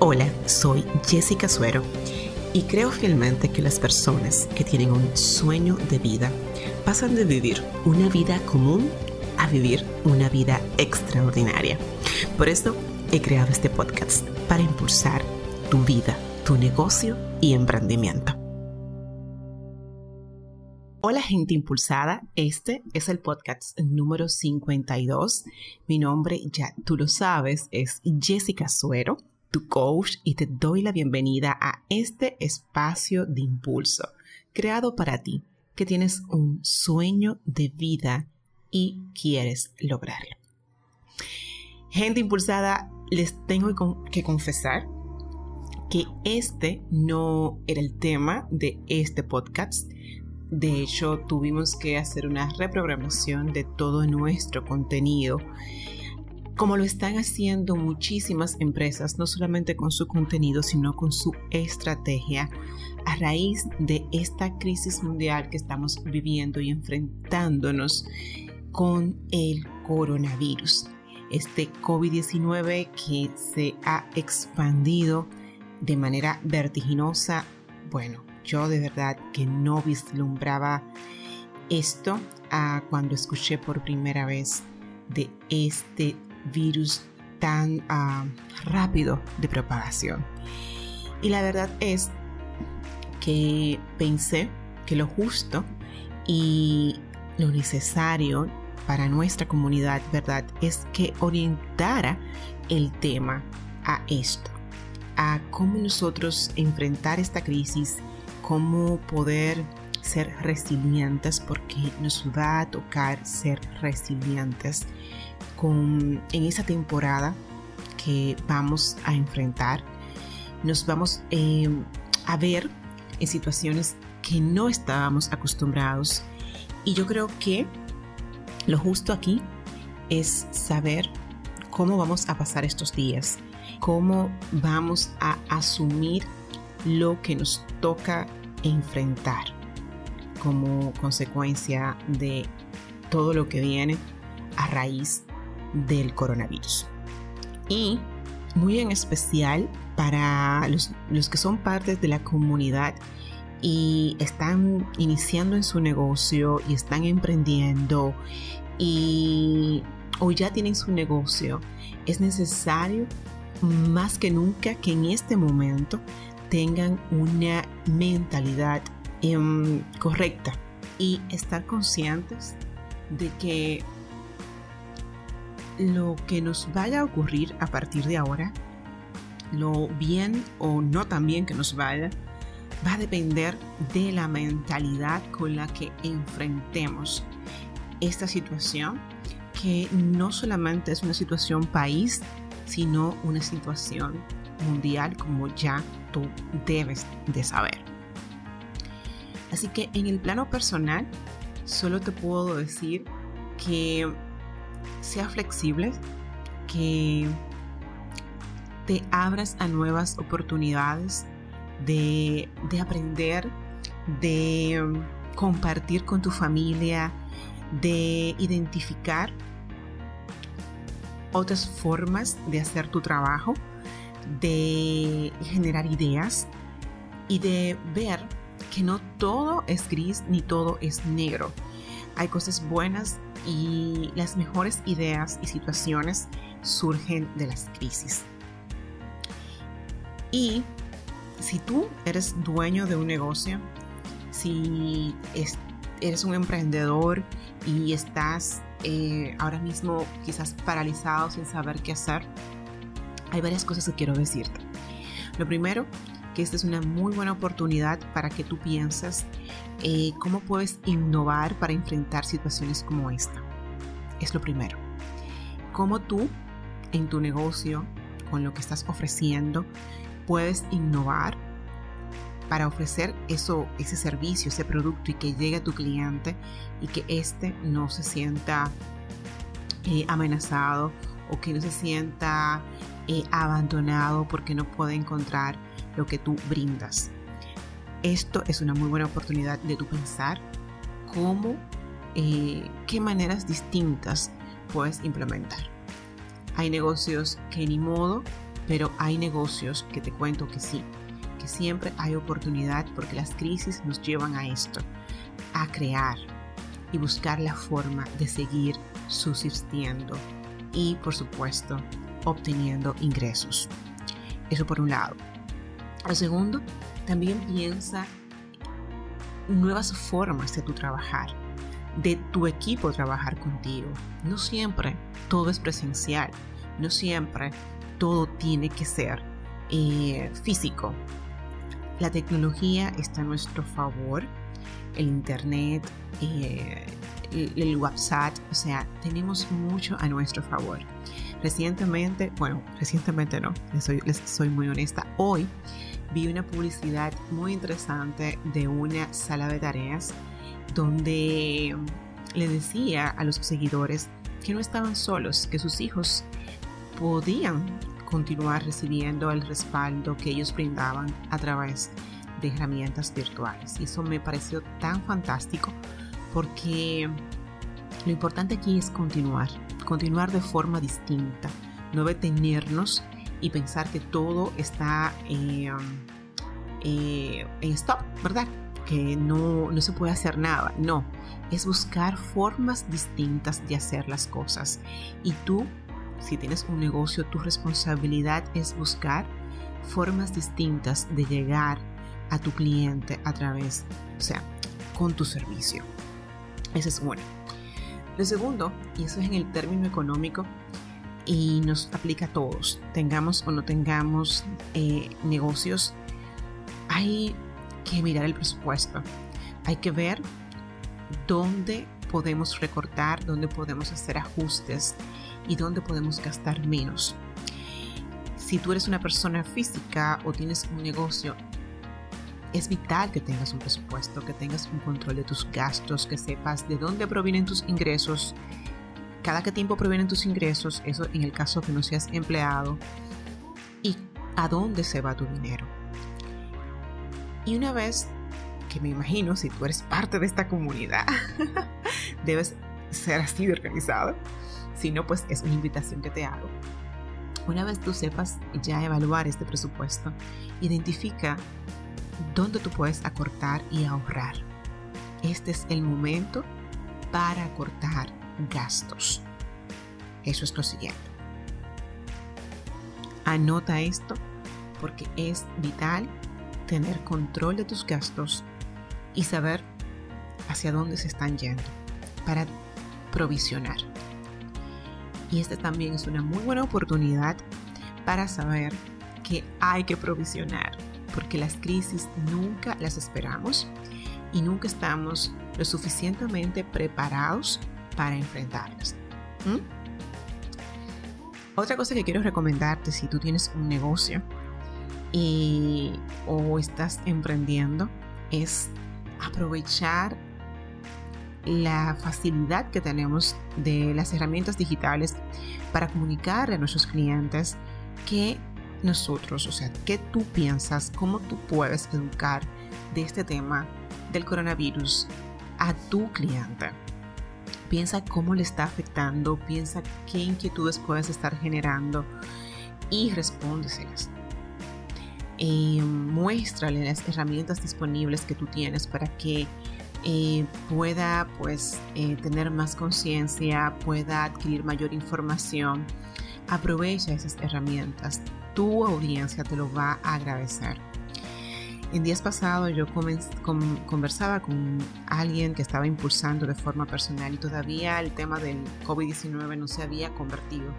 Hola, soy Jessica Suero y creo fielmente que las personas que tienen un sueño de vida pasan de vivir una vida común a vivir una vida extraordinaria. Por eso he creado este podcast para impulsar tu vida, tu negocio y emprendimiento. Hola gente impulsada, este es el podcast número 52. Mi nombre, ya tú lo sabes, es Jessica Suero tu coach, y te doy la bienvenida a este espacio de impulso creado para ti, que tienes un sueño de vida y quieres lograrlo. Gente impulsada, les tengo que confesar que este no era el tema de este podcast. De hecho, tuvimos que hacer una reprogramación de todo nuestro contenido como lo están haciendo muchísimas empresas, no solamente con su contenido, sino con su estrategia a raíz de esta crisis mundial que estamos viviendo y enfrentándonos con el coronavirus. Este COVID-19 que se ha expandido de manera vertiginosa. Bueno, yo de verdad que no vislumbraba esto a cuando escuché por primera vez de este virus tan ah, rápido de propagación. Y la verdad es que pensé que lo justo y lo necesario para nuestra comunidad, ¿verdad? Es que orientara el tema a esto, a cómo nosotros enfrentar esta crisis, cómo poder ser resilientes, porque nos va a tocar ser resilientes con, en esa temporada que vamos a enfrentar. Nos vamos em, a ver en situaciones que no estábamos acostumbrados. Y yo creo que lo justo aquí es saber cómo vamos a pasar estos días, cómo vamos a asumir lo que nos toca enfrentar como consecuencia de todo lo que viene a raíz del coronavirus. Y muy en especial para los, que son partes de la comunidad y están iniciando en su negocio y están emprendiendo y o ya tienen su negocio, es necesario más que nunca que en este momento tengan una mentalidad em, correcta y estar conscientes de que lo que nos vaya a ocurrir a partir de ahora, lo bien o no tan bien que nos vaya, va a depender de la mentalidad con la que enfrentemos esta situación, que no solamente es una situación país, sino una situación mundial como ya tú debes de saber. Así que en el plano personal, solo te puedo decir que sea flexible, que te abras a nuevas oportunidades de, aprender, de compartir con tu familia, de identificar otras formas de hacer tu trabajo, de generar ideas y de ver que no todo es gris ni todo es negro. Hay cosas buenas y las mejores ideas y situaciones surgen de las crisis. Y si tú eres dueño de un negocio, si eres un emprendedor y estás eh, ahora mismo quizás paralizado sin saber qué hacer, hay varias cosas que quiero decirte. Lo primero, que esta es una muy buena oportunidad para que tú pienses eh, cómo puedes innovar para enfrentar situaciones como esta. Es lo primero. Cómo tú en tu negocio, con lo que estás ofreciendo, puedes innovar para ofrecer eso, ese servicio, ese producto y que llegue a tu cliente y que éste no se sienta eh, amenazado o que no se sienta eh, abandonado porque no puede encontrar lo que tú brindas. Esto es una muy buena oportunidad de tu pensar cómo, eh, qué maneras distintas puedes implementar. Hay negocios que ni modo pero hay negocios que te cuento que sí, que siempre hay oportunidad porque las crisis nos llevan a esto, a crear y buscar la forma de seguir subsistiendo y por supuesto obteniendo ingresos. Eso por un lado. Lo segundo, también piensa nuevas formas de tu trabajar, de tu equipo trabajar contigo. No siempre todo es presencial, no siempre todo tiene que ser eh, físico. La tecnología está a nuestro favor, el internet, eh, el WhatsApp, o sea, tenemos mucho a nuestro favor. Recientemente, bueno, recientemente no, les soy, soy muy honesta, hoy vi una publicidad muy interesante de una sala de tareas donde le decía a los seguidores que no estaban solos, que sus hijos podían continuar recibiendo el respaldo que ellos brindaban a través de herramientas virtuales. Y eso me pareció tan fantástico porque lo importante aquí es continuar, continuar de forma distinta, no detenernos y pensar que todo está eh, eh, en stop, ¿verdad? Que no, no se puede hacer nada. No, es buscar formas distintas de hacer las cosas. Y tú, si tienes un negocio, tu responsabilidad es buscar formas distintas de llegar a tu cliente a través, o sea, con tu servicio. Ese es bueno. Lo segundo, y eso es en el término económico, y nos aplica a todos, tengamos o no tengamos eh, negocios, hay que mirar el presupuesto, hay que ver dónde podemos recortar, dónde podemos hacer ajustes y dónde podemos gastar menos. Si tú eres una persona física o tienes un negocio, es vital que tengas un presupuesto, que tengas un control de tus gastos, que sepas de dónde provienen tus ingresos, cada qué tiempo provienen tus ingresos, eso en el caso que no seas empleado, y a dónde se va tu dinero. Y una vez que me imagino, si tú eres parte de esta comunidad, debes ser así de organizado. Si no, pues es una invitación que te hago. Una vez tú sepas ya evaluar este presupuesto, identifica dónde tú puedes acortar y ahorrar. Este es el momento para acortar gastos. Eso es lo siguiente. Anota esto porque es vital tener control de tus gastos y saber hacia dónde se están yendo para provisionar. Y esta también es una muy buena oportunidad para saber que hay que provisionar porque las crisis nunca las esperamos y nunca estamos lo suficientemente preparados para enfrentarlas. Otra cosa que quiero recomendarte si tú tienes un negocio y, o estás emprendiendo es aprovechar la facilidad que tenemos de las herramientas digitales para comunicar a nuestros clientes que nosotros, o sea, qué tú piensas, cómo tú puedes educar de este tema del coronavirus a tu cliente. Piensa cómo le está afectando, piensa qué inquietudes puedes estar generando y respóndeselas. Eh, muéstrale las herramientas disponibles que tú tienes para que eh, pueda pues eh, tener más conciencia, pueda adquirir mayor información. Aprovecha esas herramientas tu audiencia te lo va a agradecer. En días pasados yo conversaba con alguien que estaba impulsando de forma personal y todavía el tema del COVID-19 no se había convertido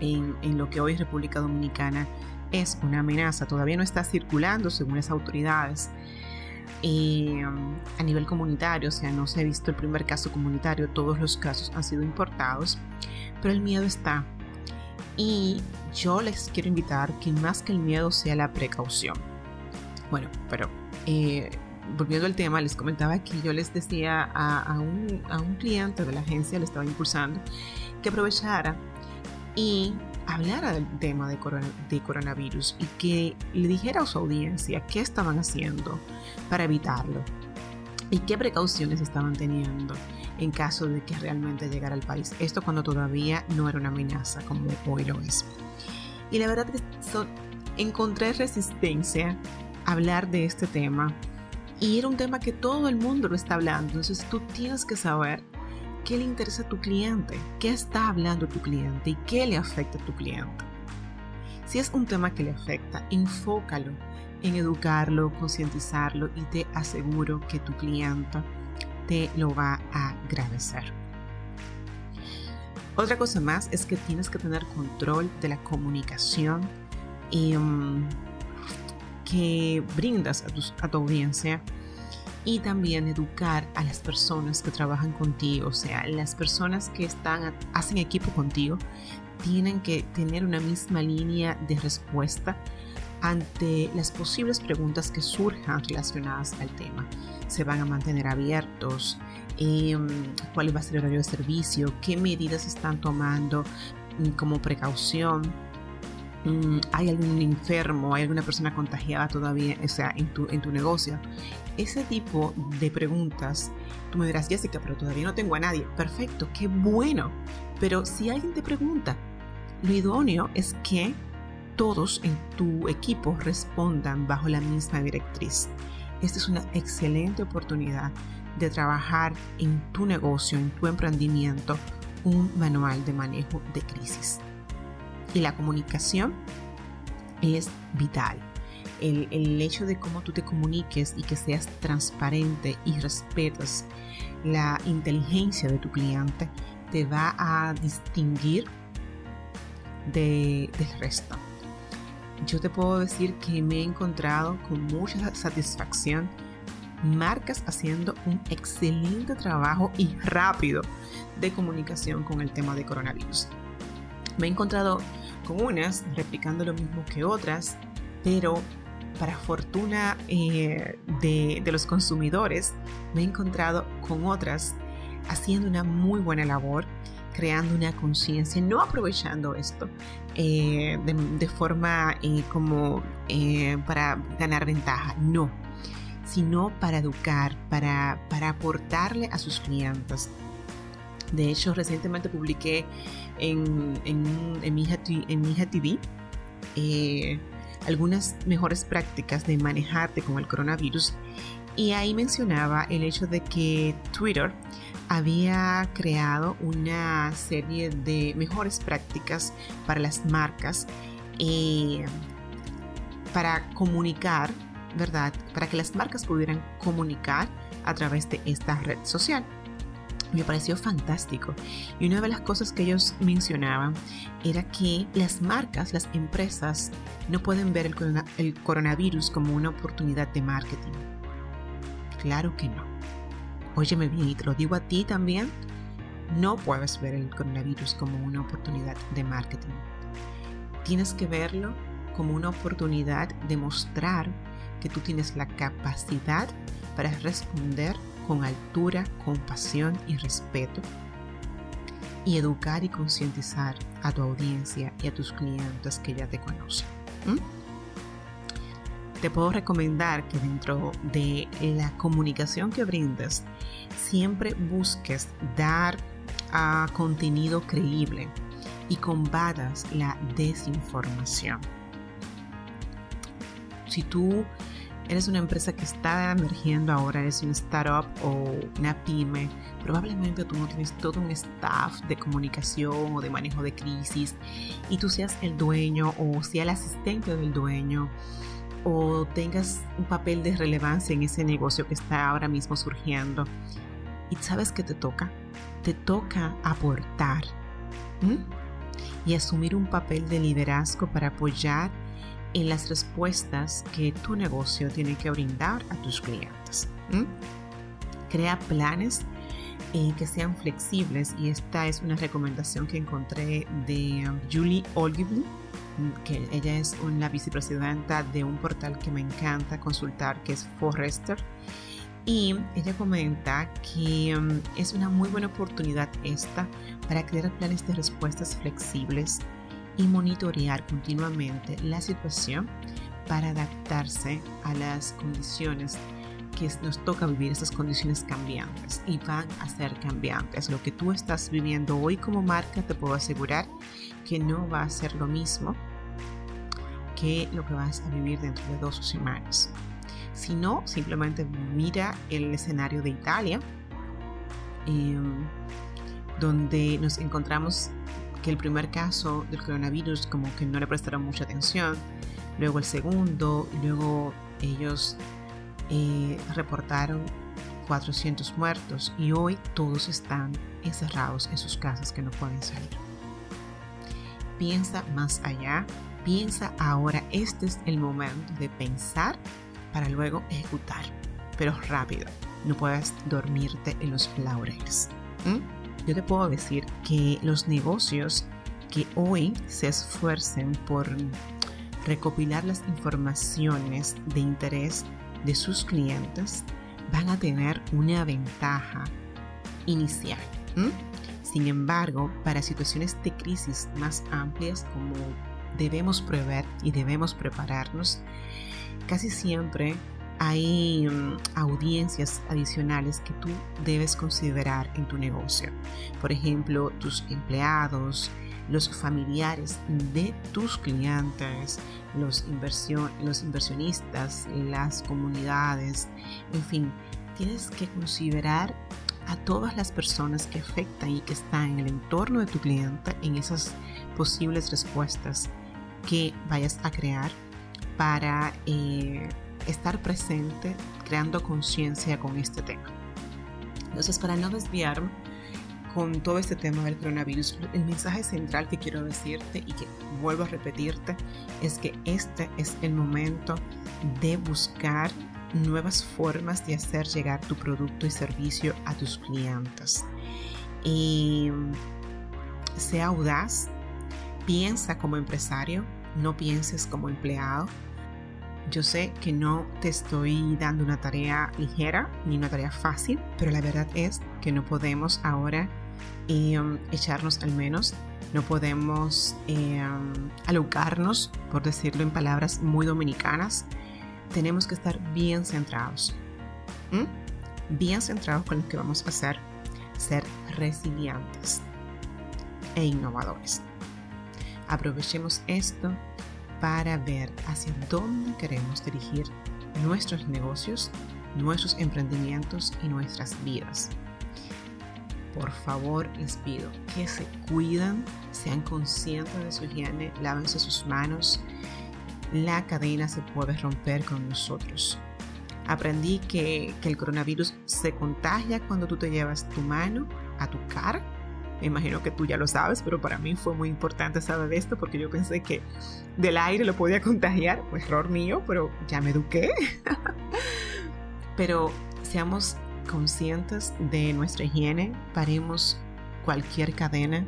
en, lo que hoy República Dominicana es una amenaza. Todavía no está circulando según las autoridades eh, a nivel comunitario, o sea, no se ha visto el primer caso comunitario, todos los casos han sido importados, pero el miedo está y yo les quiero invitar que más que el miedo sea la precaución. Bueno, pero eh, volviendo al tema, les comentaba que yo les decía a, un, cliente de la agencia, le estaba impulsando, que aprovechara y hablara del tema de, de, coronavirus y que le dijera a su audiencia qué estaban haciendo para evitarlo y qué precauciones estaban teniendo en caso de que realmente llegara al país. Esto cuando todavía no era una amenaza como hoy lo es. Y la verdad que encontré resistencia a hablar de este tema. Y era un tema que todo el mundo lo está hablando. Entonces tú tienes que saber qué le interesa a tu cliente, qué está hablando tu cliente y qué le afecta a tu cliente. Si es un tema que le afecta, enfócalo en educarlo, concientizarlo y te aseguro que tu cliente te lo va a agradecer. Otra cosa más es que tienes que tener control de la comunicación mm, que brindas a tu, audiencia y también educar a las personas que trabajan contigo, o sea, las personas que están, hacen equipo contigo, tienen que tener una misma línea de respuesta ante las posibles preguntas que surjan relacionadas al tema. ¿Se van a mantener abiertos? Em, ¿Cuál va a ser el horario de servicio? ¿Qué medidas están tomando mm, como precaución? Mm, ¿Hay algún enfermo? ¿Hay alguna persona contagiada todavía o sea, en, tu, en tu negocio? Ese tipo de preguntas, tú me dirás, Jessica, pero todavía no tengo a nadie. Perfecto, qué bueno. Pero si alguien te pregunta, lo idóneo es que todos en tu equipo respondan bajo la misma directriz. Esta es una excelente oportunidad de trabajar en tu negocio, en tu emprendimiento, un manual de manejo de crisis. Y la comunicación es vital. El, hecho de cómo tú te comuniques y que seas transparente y respetas la inteligencia de tu cliente te va a distinguir de, del resto yo te puedo decir que me he encontrado con mucha satisfacción marcas haciendo un excelente trabajo y rápido de comunicación con el tema de coronavirus. Me he encontrado con unas replicando lo mismo que otras, pero para fortuna eh, de, de los consumidores, me he encontrado con otras haciendo una muy buena labor creando una conciencia, no aprovechando esto eh, de, forma eh, como eh, para ganar ventaja, no, sino para educar, para, para aportarle a sus clientes. De hecho, recientemente publiqué en, en, mi, en mi hija TV algunas mejores prácticas de manejarte con el coronavirus y ahí mencionaba el hecho de que Twitter había creado una serie de mejores prácticas para las marcas eh, para comunicar, ¿verdad? Para que las marcas pudieran comunicar a través de esta red social. Me pareció fantástico. Y una de las cosas que ellos mencionaban era que las marcas, las empresas, no pueden ver el, el coronavirus como una oportunidad de marketing. Claro que no Óyeme bien, y te lo digo a ti también, no puedes ver el coronavirus como una oportunidad de marketing. Tienes que verlo como una oportunidad de mostrar que tú tienes la capacidad para responder con altura, compasión y respeto y educar y concientizar a tu audiencia y a tus clientes que ya te conocen te puedo recomendar que dentro de la comunicación que brindes, siempre busques dar a contenido creíble y combatas la desinformación. Si tú eres una empresa que está emergiendo ahora, eres un startup o una pyme, probablemente tú no tienes todo un staff de comunicación o de manejo de crisis y tú seas el dueño o sea el asistente del dueño o tengas un papel de relevancia en ese negocio que está ahora mismo surgiendo. Y sabes que te toca, te toca aportar y asumir un papel de liderazgo para apoyar en las respuestas que tu negocio tiene que brindar a tus clientes. Crea planes eh, que sean flexibles y esta es una recomendación que encontré de um, Julie Ogilvy que ella es una vicepresidenta de un portal que me encanta consultar, que es Forrester. Y ella comenta que mm, es una muy buena oportunidad esta para crear planes de respuestas flexibles y monitorear continuamente la situación para adaptarse a las condiciones que nos toca vivir esas condiciones cambiantes y van a ser cambiantes. Lo que tú estás viviendo hoy como marca te puedo asegurar que no va a ser lo mismo qué lo que vas a vivir dentro de dos semanas. Si no, simplemente mira el escenario de Italia, em, donde nos encontramos que el primer caso del coronavirus como que no le prestaron mucha atención, luego el segundo, y luego ellos reportaron 400 muertos y hoy todos están encerrados en sus casas que no pueden salir. Piensa más allá, piensa ahora, este es el momento de pensar para luego ejecutar, pero rápido, no puedes dormirte en los laureles. Yo te puedo decir que los negocios que hoy se esfuercen por recopilar las informaciones de interés de sus clientes van a tener una ventaja inicial. Sin embargo, para situaciones de crisis más amplias como debemos prever y debemos prepararnos, casi siempre hay mm, audiencias adicionales que tú debes considerar en tu negocio. Por ejemplo, tus empleados, los familiares de tus clientes, los, los inversionistas, las comunidades, en fin, tienes que considerar a todas las personas que afectan y que están en el entorno de tu cliente en esas posibles respuestas que vayas a crear para eh, estar presente creando conciencia con este tema. Entonces, para no desviarme, con todo este tema del coronavirus, el mensaje central que quiero decirte y que vuelvo a repetirte es que este es el momento de buscar nuevas formas de hacer llegar tu producto y servicio a tus clientes. Y sea audaz, piensa como empresario, no pienses como empleado. Yo sé que no te estoy dando una tarea ligera ni una tarea fácil, pero la verdad es que no podemos ahora um, echarnos al menos. No podemos eh, alucarnos, por decirlo en palabras muy dominicanas. Tenemos que estar bien centrados. Bien centrados con lo que vamos a hacer. Ser resilientes e innovadores. Aprovechemos esto para ver hacia dónde queremos dirigir nuestros negocios, nuestros emprendimientos y nuestras vidas por favor les pido que se cuidan, sean conscientes de su higiene, lávense sus manos. La cadena se puede romper con nosotros. Aprendí que, el coronavirus se contagia cuando tú te llevas tu mano a tu cara. Me imagino que tú ya lo sabes, pero para mí fue muy importante saber esto porque yo pensé que del aire lo podía contagiar. Pues error mío, pero ya me eduqué. pero seamos conscientes de nuestra higiene, paremos cualquier cadena.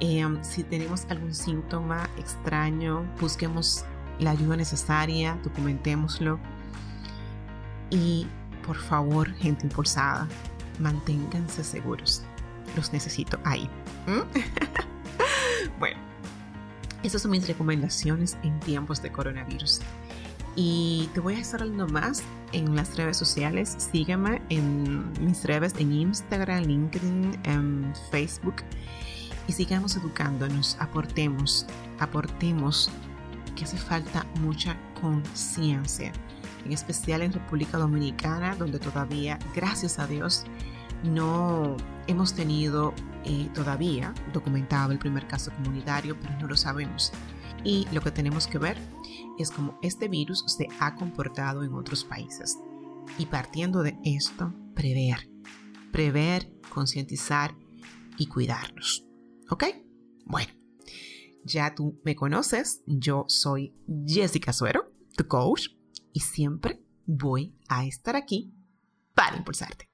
Em, si tenemos algún síntoma extraño, busquemos la ayuda necesaria, documentémoslo. Y por favor, gente impulsada, manténganse seguros. Los necesito ahí. bueno, esas son mis recomendaciones en tiempos de coronavirus. Y te voy a estar hablando más en las redes sociales. Sígueme en mis redes en Instagram, LinkedIn, en Facebook. Y sigamos educándonos, aportemos, aportemos que hace falta mucha conciencia, en especial en República Dominicana, donde todavía, gracias a Dios, no hemos tenido eh, todavía documentado el primer caso comunitario, pero no lo sabemos. Y lo que tenemos que ver es cómo este virus se ha comportado en otros países. Y partiendo de esto, prever. Prever, concientizar y cuidarnos. ¿Ok? Bueno, ya tú me conoces. Yo soy Jessica Suero, tu coach, y siempre voy a estar aquí para impulsarte.